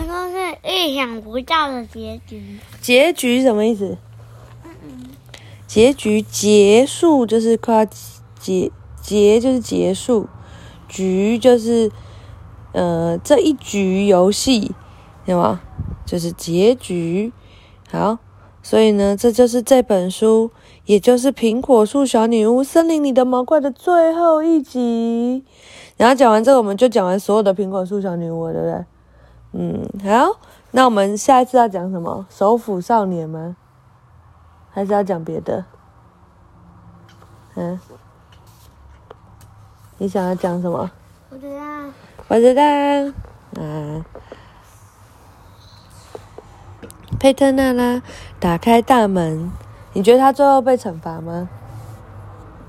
我说是意想不到的结局。结局什么意思？结局结束就是快结结就是结束，局就是呃这一局游戏，有吗？就是结局。好，所以呢，这就是这本书，也就是《苹果树小女巫森林里的毛怪》的最后一集。然后讲完这个，我们就讲完所有的苹果树小女巫，对不对？嗯，好，那我们下一次要讲什么？首府少年吗？还是要讲别的？嗯，你想要讲什么？我知道，我知道。嗯，佩特娜拉打开大门，你觉得他最后被惩罚吗？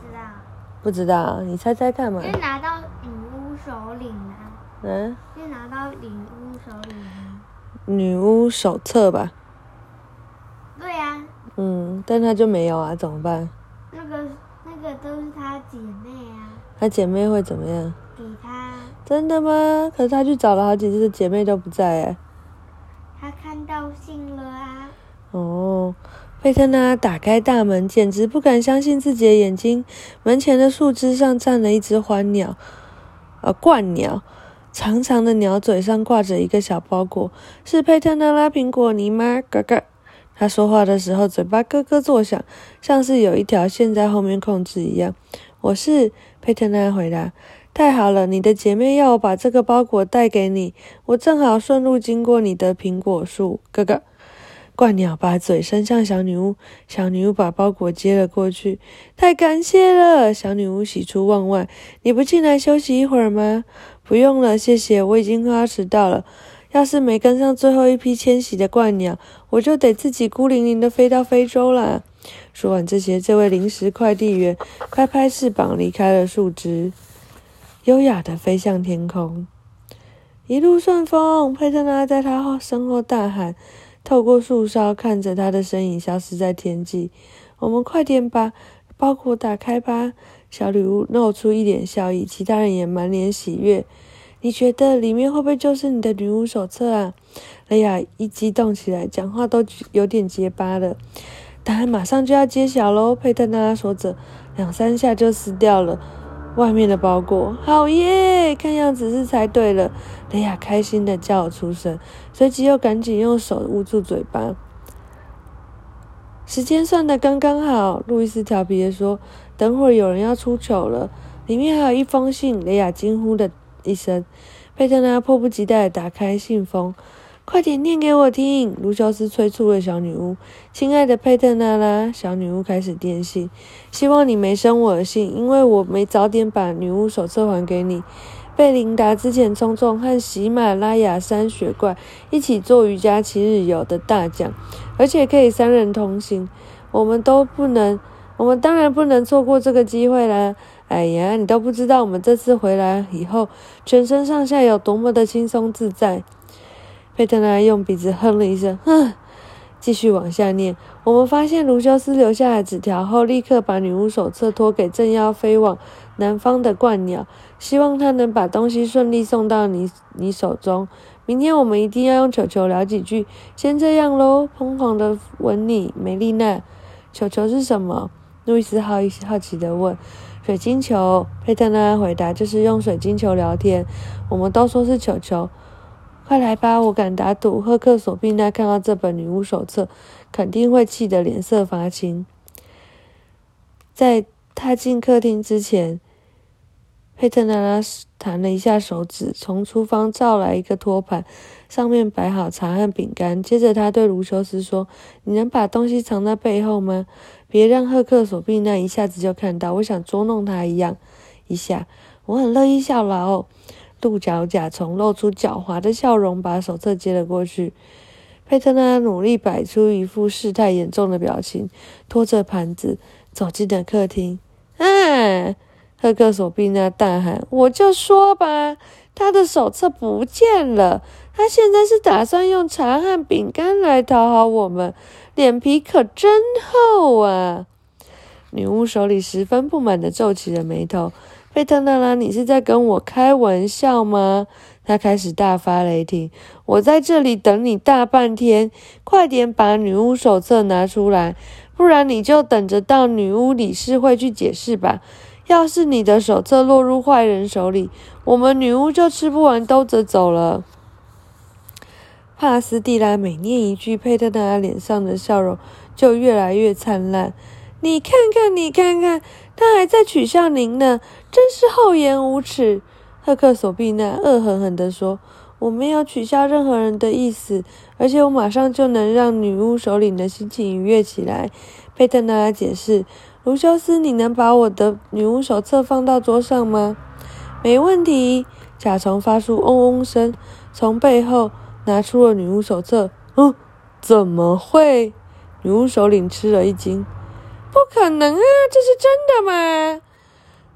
不知道，不知道，你猜猜看嘛。是拿到女巫首领吗？嗯？女巫手册吧。对呀、嗯，但她就没有啊，怎么办？那个那个都是她姐妹啊，她姐妹会怎么样？给她，真的吗？可是她去找了好几次，姐妹都不在哎。她看到信了啊。哦，佩特娜打开大门，简直不敢相信自己的眼睛。门前的树枝上站了一只欢鸟，呃，鹳鸟，长长的鸟嘴上挂着一个小包裹，是佩特娜拉苹果泥吗？嘎嘎。他说话的时候，嘴巴咯咯作响，像是有一条线在后面控制一样。我是佩特娜回答。太好了，你的姐妹要我把这个包裹带给你，我正好顺路经过你的苹果树。哥哥，怪鸟把嘴伸向小女巫，小女巫把包裹接了过去。太感谢了，小女巫喜出望外。你不进来休息一会儿吗？不用了，谢谢，我已经快要迟到了。要是没跟上最后一批迁徙的鹳鸟，我就得自己孤零零的飞到非洲啦。说完这些，这位临时快递员拍拍翅膀离开了树枝，优雅的飞向天空。一路顺风，佩特拉在他后身后大喊，透过树梢看着他的身影消失在天际。我们快点把包裹打开吧！小女巫露出一脸笑意，其他人也满脸喜悦。你觉得里面会不会就是你的女巫手册啊？雷亚一激动起来，讲话都有点结巴了。答案马上就要揭晓喽！佩特娜说着，两三下就撕掉了外面的包裹。好耶！看样子是猜对了。雷亚开心的叫了出声，随即又赶紧用手捂住嘴巴。时间算得刚刚好，路易斯调皮的说：“等会儿有人要出糗了，里面还有一封信。”雷亚惊呼的一声，佩特娜迫不及待的打开信封。快点念给我听！卢修斯催促了小女巫。亲爱的佩特娜拉，小女巫开始电信，希望你没生我的信，因为我没早点把女巫手册还给你。贝琳达之前冲中和喜马拉雅山雪怪一起做瑜伽七日游的大奖，而且可以三人同行。我们都不能，我们当然不能错过这个机会啦！哎呀，你都不知道我们这次回来以后，全身上下有多么的轻松自在。佩特拉用鼻子哼了一声，哼，继续往下念。我们发现卢修斯留下的纸条后，立刻把女巫手册托给正要飞往南方的鹳鸟，希望他能把东西顺利送到你你手中。明天我们一定要用球球聊几句。先这样喽，疯狂的吻你，梅丽娜。球球是什么？路易斯好好奇的问。水晶球，佩特拉回答，就是用水晶球聊天。我们都说是球球。快来吧，我敢打赌，赫克索宾娜看到这本女巫手册，肯定会气得脸色发青。在踏进客厅之前，佩特娜拉弹了一下手指，从厨房照来一个托盘，上面摆好茶和饼干。接着，他对卢修斯说：“你能把东西藏在背后吗？别让赫克索宾娜一下子就看到，我想捉弄他一样。一下，我很乐意效劳。”鹿角甲虫露出狡猾的笑容，把手册接了过去。佩特拉努力摆出一副事态严重的表情，拖着盘子走进了客厅。啊！赫克索宾娜大喊：“我就说吧，他的手册不见了！他现在是打算用茶和饼干来讨好我们，脸皮可真厚啊！”女巫手里十分不满的皱起了眉头。贝特娜拉，你是在跟我开玩笑吗？他开始大发雷霆：“我在这里等你大半天，快点把女巫手册拿出来，不然你就等着到女巫理事会去解释吧。要是你的手册落入坏人手里，我们女巫就吃不完兜着走了。”帕斯蒂拉每念一句，佩特纳脸上的笑容就越来越灿烂。你看看，你看看，他还在取笑您呢，真是厚颜无耻！赫克索碧娜恶狠狠地说：“我没有取笑任何人的意思，而且我马上就能让女巫首领的心情愉悦起来。”佩特纳解释：“卢修斯，你能把我的女巫手册放到桌上吗？”“没问题。”甲虫发出嗡嗡声，从背后。拿出了女巫手册，嗯，怎么会？女巫首领吃了一惊，不可能啊，这是真的吗？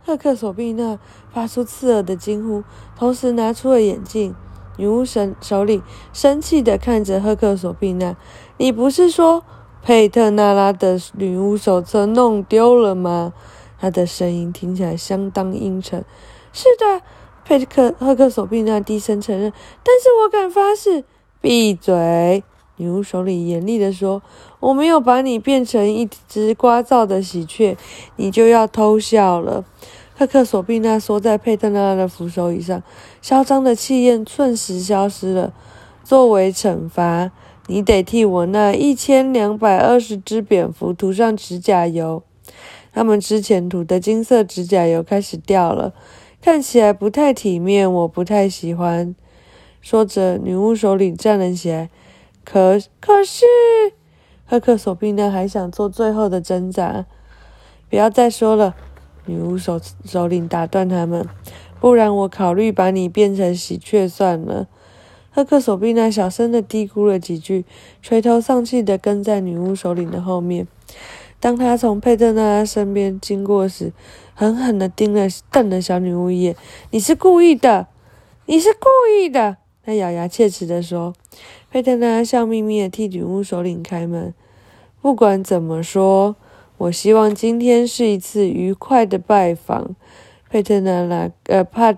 赫克索碧娜发出刺耳的惊呼，同时拿出了眼镜。女巫神首领生气的看着赫克索碧娜：“你不是说佩特纳拉的女巫手册弄丢了吗？”她的声音听起来相当阴沉。“是的。”佩克赫克索碧娜低声承认，但是我敢发誓，闭嘴！女巫首领严厉地说：“我没有把你变成一只聒噪的喜鹊，你就要偷笑了。”赫克索碧娜缩在佩特纳拉的扶手椅上，嚣张的气焰瞬时消失了。作为惩罚，你得替我那一千两百二十只蝙蝠涂上指甲油。他们之前涂的金色指甲油开始掉了。看起来不太体面，我不太喜欢。说着，女巫首领站了起来。可可是，赫克索宾呢还想做最后的挣扎。不要再说了，女巫首首领打断他们。不然，我考虑把你变成喜鹊算了。赫克索碧娜小声的嘀咕了几句，垂头丧气的跟在女巫首领的后面。当他从佩特纳拉身边经过时，狠狠地盯了瞪了小女巫一眼。“你是故意的，你是故意的！”他咬牙切齿地说。佩特娜拉笑眯眯地替女巫首领开门。不管怎么说，我希望今天是一次愉快的拜访。佩特纳拉呃帕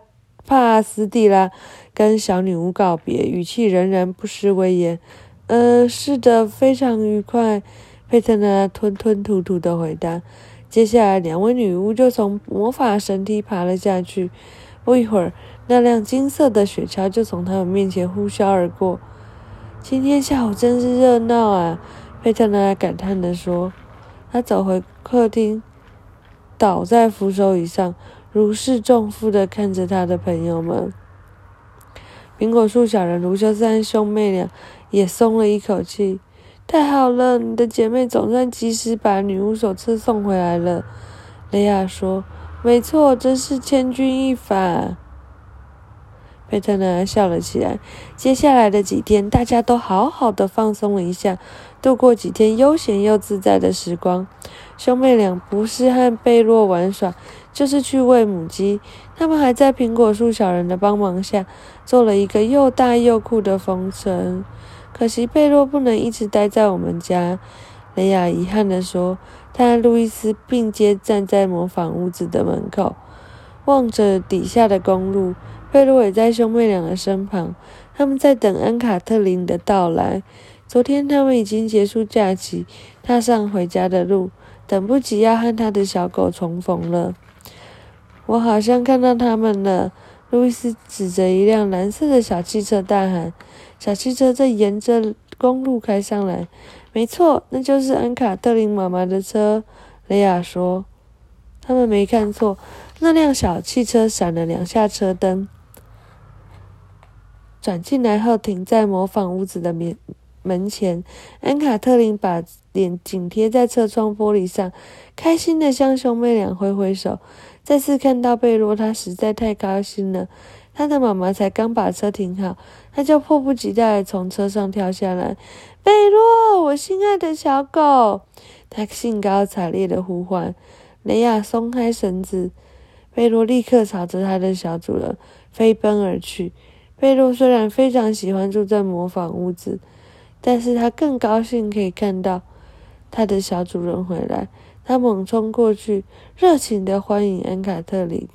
帕斯蒂拉跟小女巫告别，语气仍然不失威严。“呃，是的，非常愉快。”佩特拉吞吞吐吐的回答。接下来，两位女巫就从魔法神梯爬了下去。不一会儿，那辆金色的雪橇就从他们面前呼啸而过。今天下午真是热闹啊！佩特拉感叹地说。他走回客厅，倒在扶手椅上，如释重负的看着他的朋友们。苹果树小人卢修斯和兄妹俩也松了一口气。太好了，你的姐妹总算及时把女巫手册送回来了。雷亚说：“没错，真是千钧一发。”佩特纳笑了起来。接下来的几天，大家都好好的放松了一下，度过几天悠闲又自在的时光。兄妹俩不是和贝洛玩耍，就是去喂母鸡。他们还在苹果树小人的帮忙下，做了一个又大又酷的风筝。可惜贝洛不能一直待在我们家，雷亚遗憾地说。他和路易斯并肩站在模仿屋子的门口，望着底下的公路。贝洛也在兄妹俩的身旁，他们在等安卡特林的到来。昨天他们已经结束假期，踏上回家的路，等不及要和他的小狗重逢了。我好像看到他们了，路易斯指着一辆蓝色的小汽车大喊。小汽车正沿着公路开上来，没错，那就是安卡特林妈妈的车。雷亚说：“他们没看错，那辆小汽车闪了两下车灯，转进来后停在模仿屋子的门门前。安卡特林把脸紧贴在车窗玻璃上，开心的向兄妹俩挥挥手。再次看到贝洛，他实在太高兴了。他的妈妈才刚把车停好。”他就迫不及待从车上跳下来，贝洛，我心爱的小狗！他兴高采烈的呼唤。雷亚松开绳子，贝洛立刻朝着他的小主人飞奔而去。贝洛虽然非常喜欢住在模仿屋子，但是他更高兴可以看到他的小主人回来。他猛冲过去，热情的欢迎安卡特林。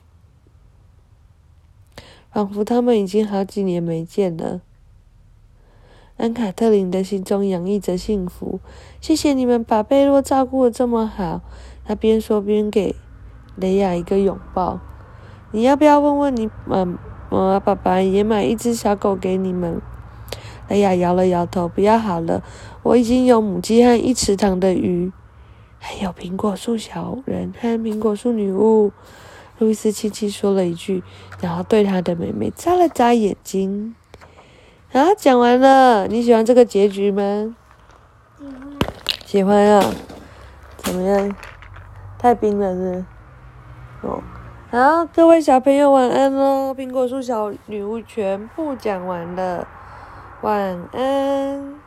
仿佛他们已经好几年没见了。安卡特琳的心中洋溢着幸福。谢谢你们把贝洛照顾的这么好。他边说边给雷亚一个拥抱。你要不要问问你妈妈爸爸也买一只小狗给你们？雷亚摇了摇头，不要好了，我已经有母鸡和一池塘的鱼，还有苹果树小人和苹果树女巫。路易斯轻轻说了一句，然后对他的妹妹眨了眨眼睛。啊，讲完了，你喜欢这个结局吗？喜欢。喜欢啊，怎么样？太冰了是？哦，好，各位小朋友晚安喽！苹果树小女巫全部讲完了，晚安。